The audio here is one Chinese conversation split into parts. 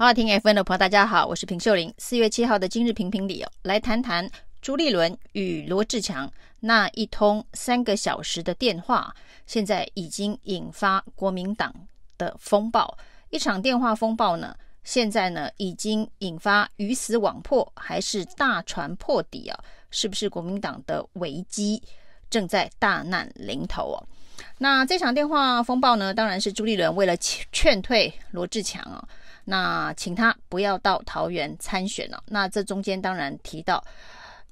好，听 FM 的朋友，大家好，我是平秀玲。四月七号的今日评评里哦，来谈谈朱立伦与罗志强那一通三个小时的电话，现在已经引发国民党的风暴。一场电话风暴呢，现在呢已经引发鱼死网破，还是大船破底啊？是不是国民党的危机正在大难临头哦？那这场电话风暴呢，当然是朱立伦为了劝退罗志强啊。那请他不要到桃园参选了。那这中间当然提到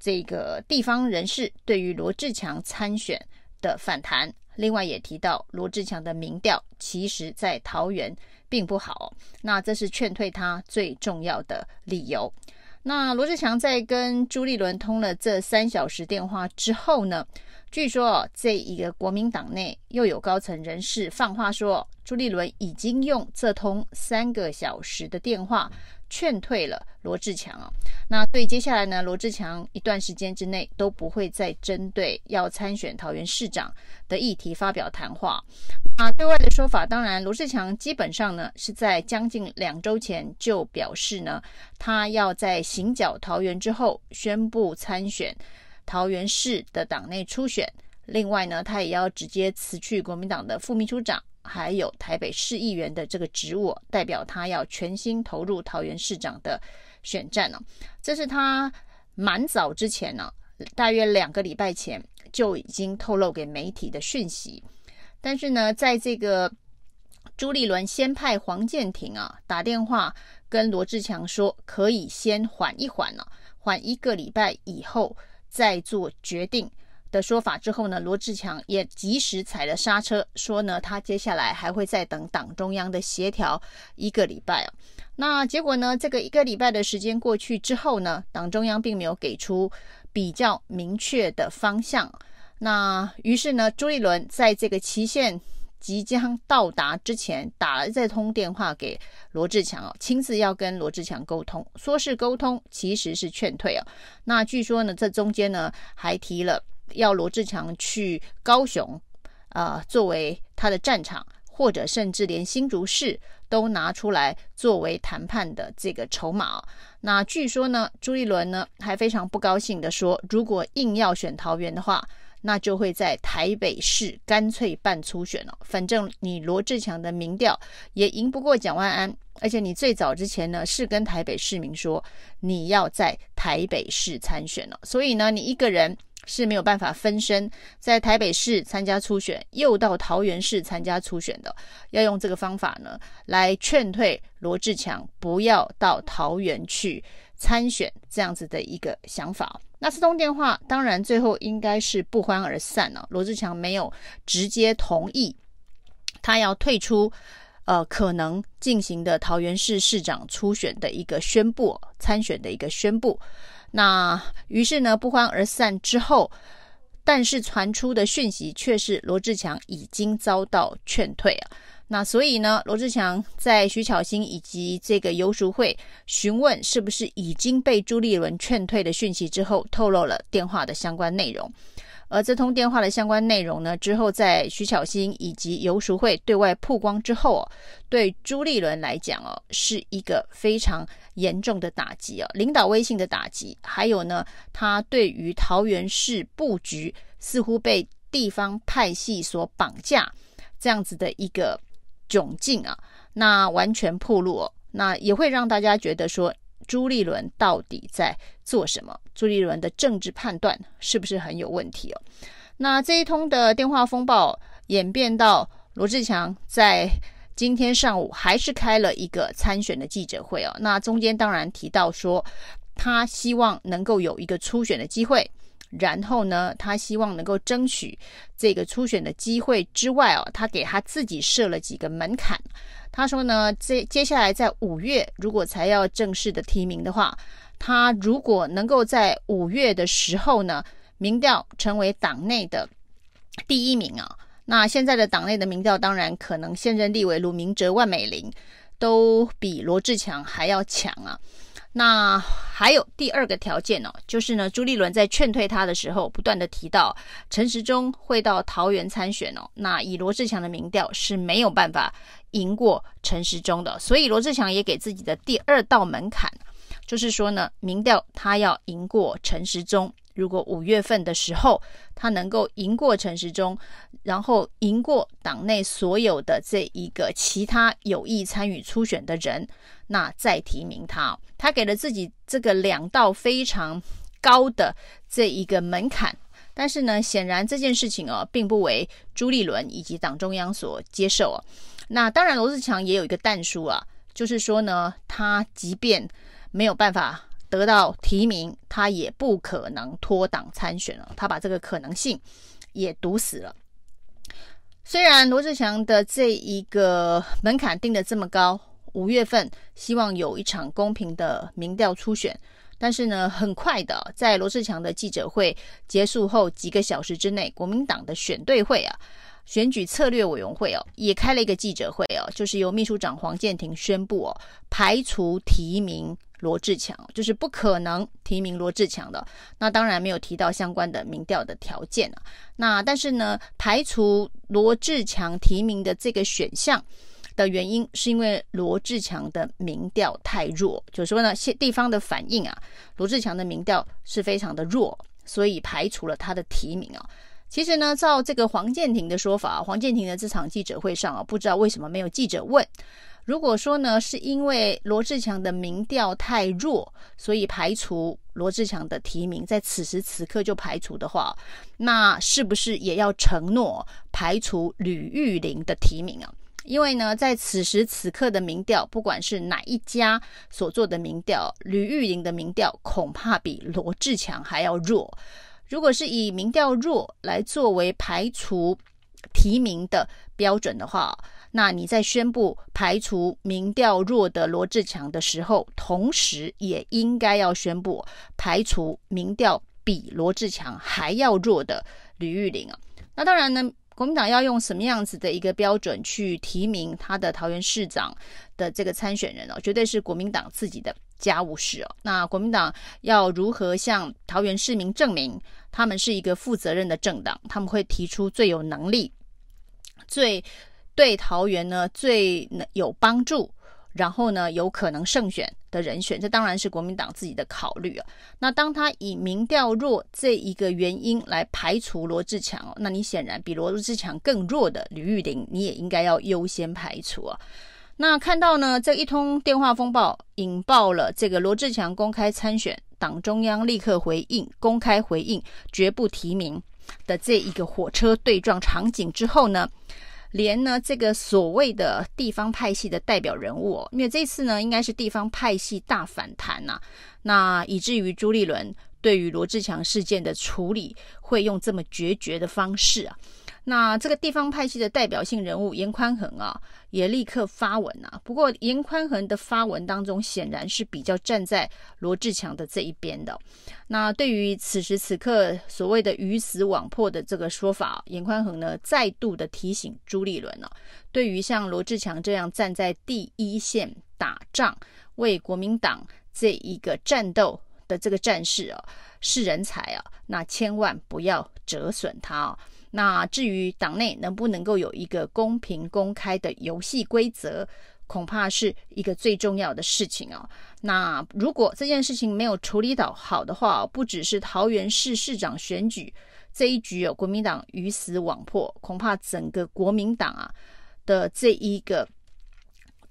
这个地方人士对于罗志强参选的反弹，另外也提到罗志强的民调其实在桃园并不好。那这是劝退他最重要的理由。那罗志强在跟朱立伦通了这三小时电话之后呢，据说这一个国民党内又有高层人士放话说。朱立伦已经用这通三个小时的电话劝退了罗志强啊。那对接下来呢，罗志强一段时间之内都不会再针对要参选桃园市长的议题发表谈话。那对外的说法，当然罗志强基本上呢是在将近两周前就表示呢，他要在行脚桃园之后宣布参选桃园市的党内初选。另外呢，他也要直接辞去国民党的副秘书长。还有台北市议员的这个职务，代表他要全心投入桃园市长的选战呢。这是他蛮早之前呢，大约两个礼拜前就已经透露给媒体的讯息。但是呢，在这个朱立伦先派黄建庭啊打电话跟罗志强说，可以先缓一缓呢，缓一个礼拜以后再做决定。的说法之后呢，罗志强也及时踩了刹车，说呢，他接下来还会再等党中央的协调一个礼拜啊。那结果呢，这个一个礼拜的时间过去之后呢，党中央并没有给出比较明确的方向。那于是呢，朱立伦在这个期限即将到达之前，打了这通电话给罗志强哦，亲自要跟罗志强沟通，说是沟通，其实是劝退啊。那据说呢，这中间呢还提了。要罗志强去高雄，啊、呃，作为他的战场，或者甚至连新竹市都拿出来作为谈判的这个筹码。那据说呢，朱立伦呢还非常不高兴的说，如果硬要选桃园的话，那就会在台北市干脆办初选了。反正你罗志强的民调也赢不过蒋万安，而且你最早之前呢是跟台北市民说你要在台北市参选了，所以呢，你一个人。是没有办法分身在台北市参加初选，又到桃园市参加初选的，要用这个方法呢来劝退罗志强，不要到桃园去参选这样子的一个想法。那这通电话当然最后应该是不欢而散了，罗志强没有直接同意他要退出，呃，可能进行的桃园市市长初选的一个宣布，参选的一个宣布。那于是呢，不欢而散之后，但是传出的讯息却是罗志强已经遭到劝退啊。那所以呢，罗志强在徐巧芯以及这个游淑慧询问是不是已经被朱立伦劝退的讯息之后，透露了电话的相关内容。而这通电话的相关内容呢，之后在徐巧芯以及游淑慧对外曝光之后哦，对朱立伦来讲哦，是一个非常严重的打击哦，领导威信的打击。还有呢，他对于桃园市布局似乎被地方派系所绑架，这样子的一个窘境啊，那完全暴露哦，那也会让大家觉得说。朱立伦到底在做什么？朱立伦的政治判断是不是很有问题哦？那这一通的电话风暴演变到罗志强在今天上午还是开了一个参选的记者会哦。那中间当然提到说，他希望能够有一个初选的机会，然后呢，他希望能够争取这个初选的机会之外哦，他给他自己设了几个门槛。他说呢，这接下来在五月如果才要正式的提名的话，他如果能够在五月的时候呢，民调成为党内的第一名啊，那现在的党内的民调当然可能现任立委卢明哲、万美玲都比罗志强还要强啊。那还有第二个条件呢、哦，就是呢，朱立伦在劝退他的时候，不断的提到陈时中会到桃园参选哦。那以罗志强的民调是没有办法赢过陈时中的，所以罗志强也给自己的第二道门槛，就是说呢，民调他要赢过陈时中。如果五月份的时候他能够赢过陈时中，然后赢过党内所有的这一个其他有意参与初选的人，那再提名他。他给了自己这个两道非常高的这一个门槛，但是呢，显然这件事情哦，并不为朱立伦以及党中央所接受啊。那当然，罗志强也有一个但书啊，就是说呢，他即便没有办法。得到提名，他也不可能脱党参选了。他把这个可能性也堵死了。虽然罗志强的这一个门槛定得这么高，五月份希望有一场公平的民调初选，但是呢，很快的，在罗志强的记者会结束后几个小时之内，国民党的选对会啊，选举策略委员会哦，也开了一个记者会哦，就是由秘书长黄建庭宣布哦，排除提名。罗志强就是不可能提名罗志强的，那当然没有提到相关的民调的条件啊。那但是呢，排除罗志强提名的这个选项的原因，是因为罗志强的民调太弱，就是说呢，现地方的反应啊，罗志强的民调是非常的弱，所以排除了他的提名啊。其实呢，照这个黄建庭的说法，黄建庭的这场记者会上啊，不知道为什么没有记者问。如果说呢，是因为罗志强的民调太弱，所以排除罗志强的提名，在此时此刻就排除的话，那是不是也要承诺排除吕玉玲的提名啊？因为呢，在此时此刻的民调，不管是哪一家所做的民调，吕玉玲的民调恐怕比罗志强还要弱。如果是以民调弱来作为排除提名的标准的话，那你在宣布排除民调弱的罗志强的时候，同时也应该要宣布排除民调比罗志强还要弱的吕玉玲啊。那当然呢，国民党要用什么样子的一个标准去提名他的桃园市长的这个参选人哦，绝对是国民党自己的家务事哦。那国民党要如何向桃园市民证明他们是一个负责任的政党？他们会提出最有能力、最。对桃园呢最有帮助，然后呢有可能胜选的人选，这当然是国民党自己的考虑啊。那当他以民调弱这一个原因来排除罗志强，那你显然比罗志强更弱的吕玉玲，你也应该要优先排除啊。那看到呢这一通电话风暴引爆了这个罗志强公开参选，党中央立刻回应，公开回应绝不提名的这一个火车对撞场景之后呢，连呢这个所谓的地方派系的代表人物哦，因为这次呢应该是地方派系大反弹呐，那以至于朱立伦对于罗志强事件的处理会用这么决绝的方式啊。那这个地方派系的代表性人物严宽恒啊，也立刻发文啊。不过严宽恒的发文当中，显然是比较站在罗志强的这一边的。那对于此时此刻所谓的鱼死网破的这个说法，严宽恒呢再度的提醒朱立伦呢、啊，对于像罗志强这样站在第一线打仗、为国民党这一个战斗的这个战士啊，是人才啊，那千万不要折损他啊。那至于党内能不能够有一个公平公开的游戏规则，恐怕是一个最重要的事情哦。那如果这件事情没有处理到好的话，不只是桃园市市长选举这一局有国民党鱼死网破，恐怕整个国民党啊的这一个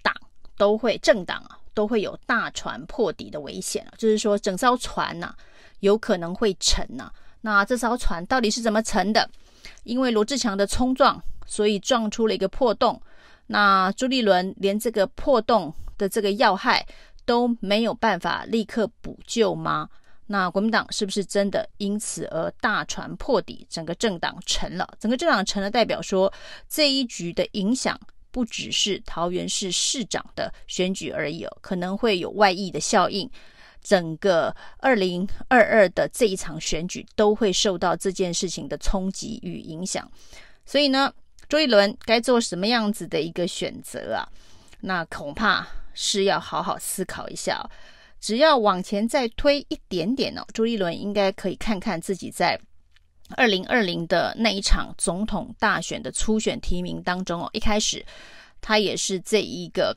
党都会政党啊都会有大船破底的危险，就是说整艘船呐有可能会沉呐。那这艘船到底是怎么沉的？因为罗志强的冲撞，所以撞出了一个破洞。那朱立伦连这个破洞的这个要害都没有办法立刻补救吗？那国民党是不是真的因此而大船破底，整个政党沉了？整个政党沉了，代表说这一局的影响不只是桃园市市长的选举而已哦，可能会有外溢的效应。整个二零二二的这一场选举都会受到这件事情的冲击与影响，所以呢，朱立伦该做什么样子的一个选择啊？那恐怕是要好好思考一下。只要往前再推一点点哦，朱立伦应该可以看看自己在二零二零的那一场总统大选的初选提名当中哦，一开始他也是这一个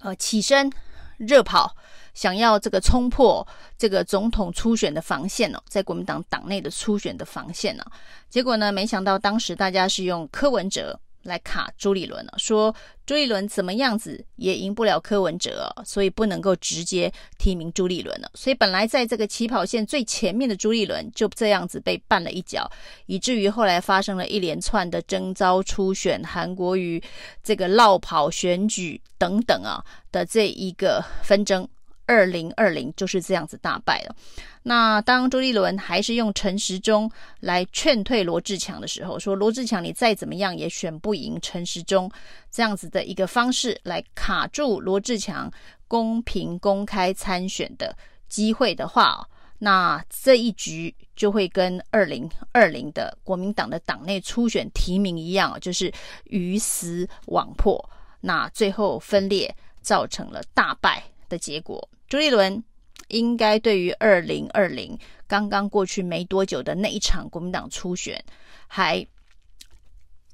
呃起身热跑，想要这个冲破这个总统初选的防线哦，在国民党党内的初选的防线呢，结果呢，没想到当时大家是用柯文哲。来卡朱立伦了，说朱立伦怎么样子也赢不了柯文哲，所以不能够直接提名朱立伦了。所以本来在这个起跑线最前面的朱立伦就这样子被绊了一脚，以至于后来发生了一连串的征召初选、韩国瑜这个落跑选举等等啊的这一个纷争。二零二零就是这样子大败了。那当朱立伦还是用陈时中来劝退罗志强的时候，说罗志强你再怎么样也选不赢陈时中，这样子的一个方式来卡住罗志强公平公开参选的机会的话，那这一局就会跟二零二零的国民党的党内初选提名一样，就是鱼死网破，那最后分裂造成了大败的结果。朱立伦应该对于二零二零刚刚过去没多久的那一场国民党初选还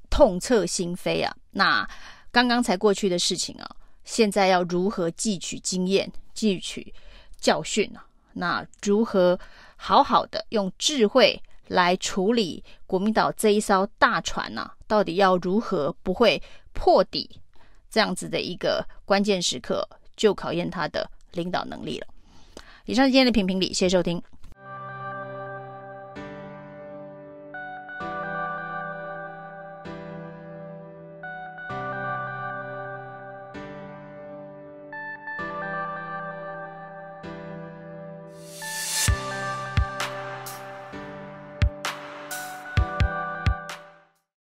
痛彻心扉啊！那刚刚才过去的事情啊，现在要如何汲取经验、汲取教训呢、啊？那如何好好的用智慧来处理国民党这一艘大船呢、啊？到底要如何不会破底？这样子的一个关键时刻，就考验他的。领导能力了。以上今天的评评理，谢谢收听。